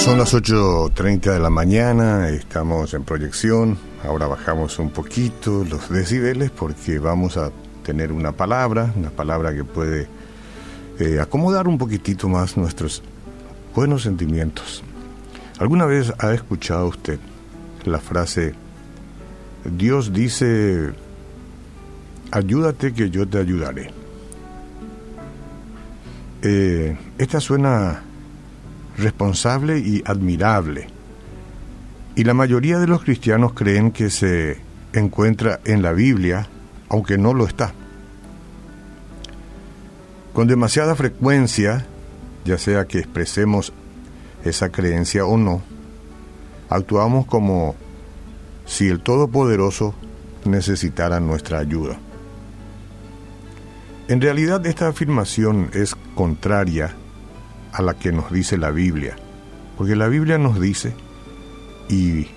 Son las 8.30 de la mañana, estamos en proyección, ahora bajamos un poquito los decibeles porque vamos a tener una palabra, una palabra que puede eh, acomodar un poquitito más nuestros buenos sentimientos. ¿Alguna vez ha escuchado usted la frase, Dios dice, ayúdate que yo te ayudaré? Eh, esta suena responsable y admirable. Y la mayoría de los cristianos creen que se encuentra en la Biblia, aunque no lo está. Con demasiada frecuencia, ya sea que expresemos esa creencia o no, actuamos como si el Todopoderoso necesitara nuestra ayuda. En realidad esta afirmación es contraria a la que nos dice la Biblia, porque la Biblia nos dice, y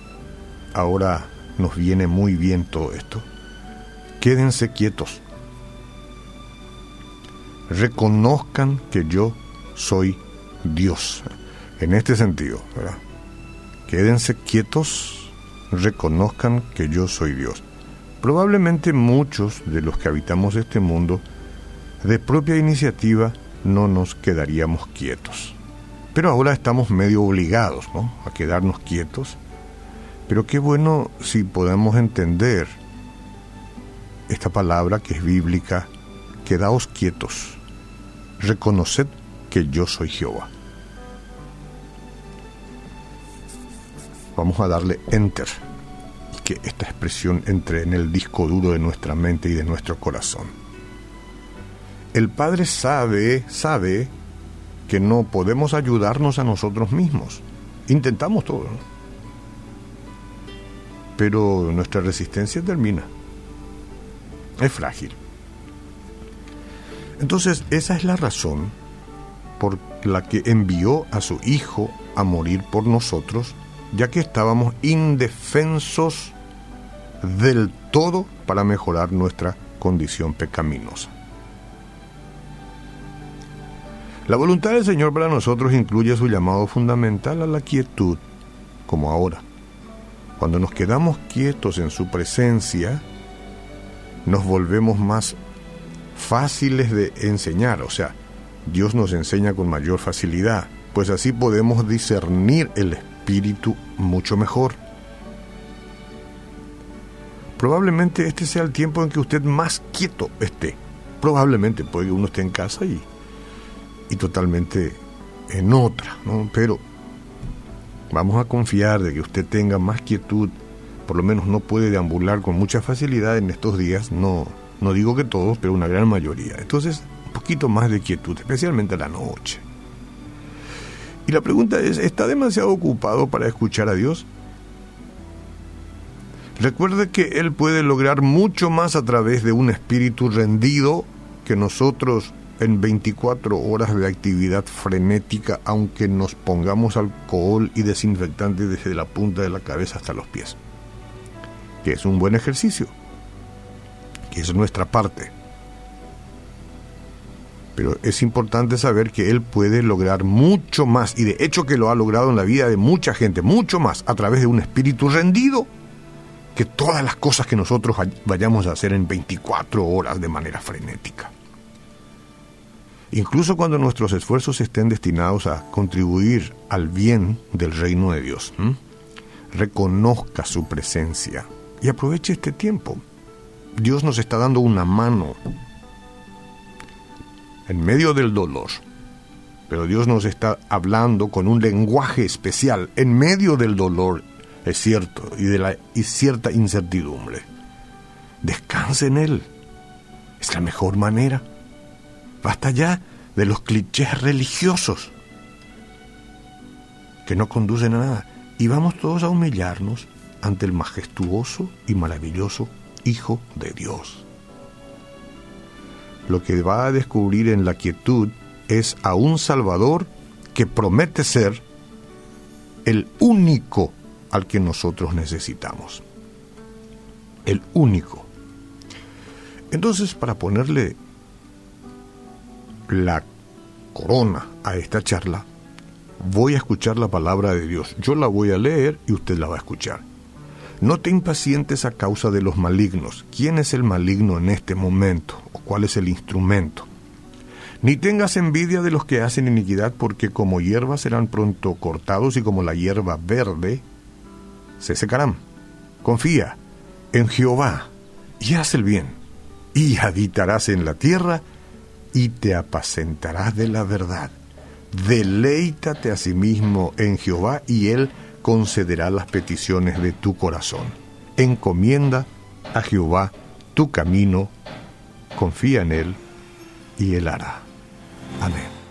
ahora nos viene muy bien todo esto, quédense quietos, reconozcan que yo soy Dios, en este sentido, ¿verdad? Quédense quietos, reconozcan que yo soy Dios. Probablemente muchos de los que habitamos este mundo, de propia iniciativa, no nos quedaríamos quietos. Pero ahora estamos medio obligados ¿no? a quedarnos quietos. Pero qué bueno si podemos entender esta palabra que es bíblica, quedaos quietos, reconoced que yo soy Jehová. Vamos a darle enter y que esta expresión entre en el disco duro de nuestra mente y de nuestro corazón. El Padre sabe, sabe que no podemos ayudarnos a nosotros mismos. Intentamos todo, pero nuestra resistencia termina. Es frágil. Entonces, esa es la razón por la que envió a su Hijo a morir por nosotros, ya que estábamos indefensos del todo para mejorar nuestra condición pecaminosa. La voluntad del Señor para nosotros incluye su llamado fundamental a la quietud, como ahora. Cuando nos quedamos quietos en su presencia, nos volvemos más fáciles de enseñar, o sea, Dios nos enseña con mayor facilidad, pues así podemos discernir el espíritu mucho mejor. Probablemente este sea el tiempo en que usted más quieto esté. Probablemente puede que uno esté en casa y y totalmente en otra, ¿no? Pero vamos a confiar de que usted tenga más quietud, por lo menos no puede deambular con mucha facilidad en estos días, no, no digo que todos, pero una gran mayoría. Entonces, un poquito más de quietud, especialmente a la noche. Y la pregunta es, ¿está demasiado ocupado para escuchar a Dios? Recuerde que Él puede lograr mucho más a través de un espíritu rendido que nosotros en 24 horas de actividad frenética, aunque nos pongamos alcohol y desinfectante desde la punta de la cabeza hasta los pies. Que es un buen ejercicio, que es nuestra parte. Pero es importante saber que Él puede lograr mucho más, y de hecho que lo ha logrado en la vida de mucha gente, mucho más a través de un espíritu rendido, que todas las cosas que nosotros vayamos a hacer en 24 horas de manera frenética incluso cuando nuestros esfuerzos estén destinados a contribuir al bien del reino de Dios. Reconozca su presencia y aproveche este tiempo. Dios nos está dando una mano en medio del dolor, pero Dios nos está hablando con un lenguaje especial en medio del dolor, es cierto, y de la cierta incertidumbre. Descanse en Él. Es la mejor manera. Basta ya de los clichés religiosos que no conducen a nada. Y vamos todos a humillarnos ante el majestuoso y maravilloso Hijo de Dios. Lo que va a descubrir en la quietud es a un Salvador que promete ser el único al que nosotros necesitamos. El único. Entonces, para ponerle la corona a esta charla, voy a escuchar la palabra de Dios. Yo la voy a leer y usted la va a escuchar. No te impacientes a causa de los malignos. ¿Quién es el maligno en este momento? ¿O cuál es el instrumento? Ni tengas envidia de los que hacen iniquidad, porque como hierba serán pronto cortados y como la hierba verde se secarán. Confía en Jehová y haz el bien, y habitarás en la tierra y te apacentarás de la verdad. Deleítate a sí mismo en Jehová y Él concederá las peticiones de tu corazón. Encomienda a Jehová tu camino, confía en Él y Él hará. Amén.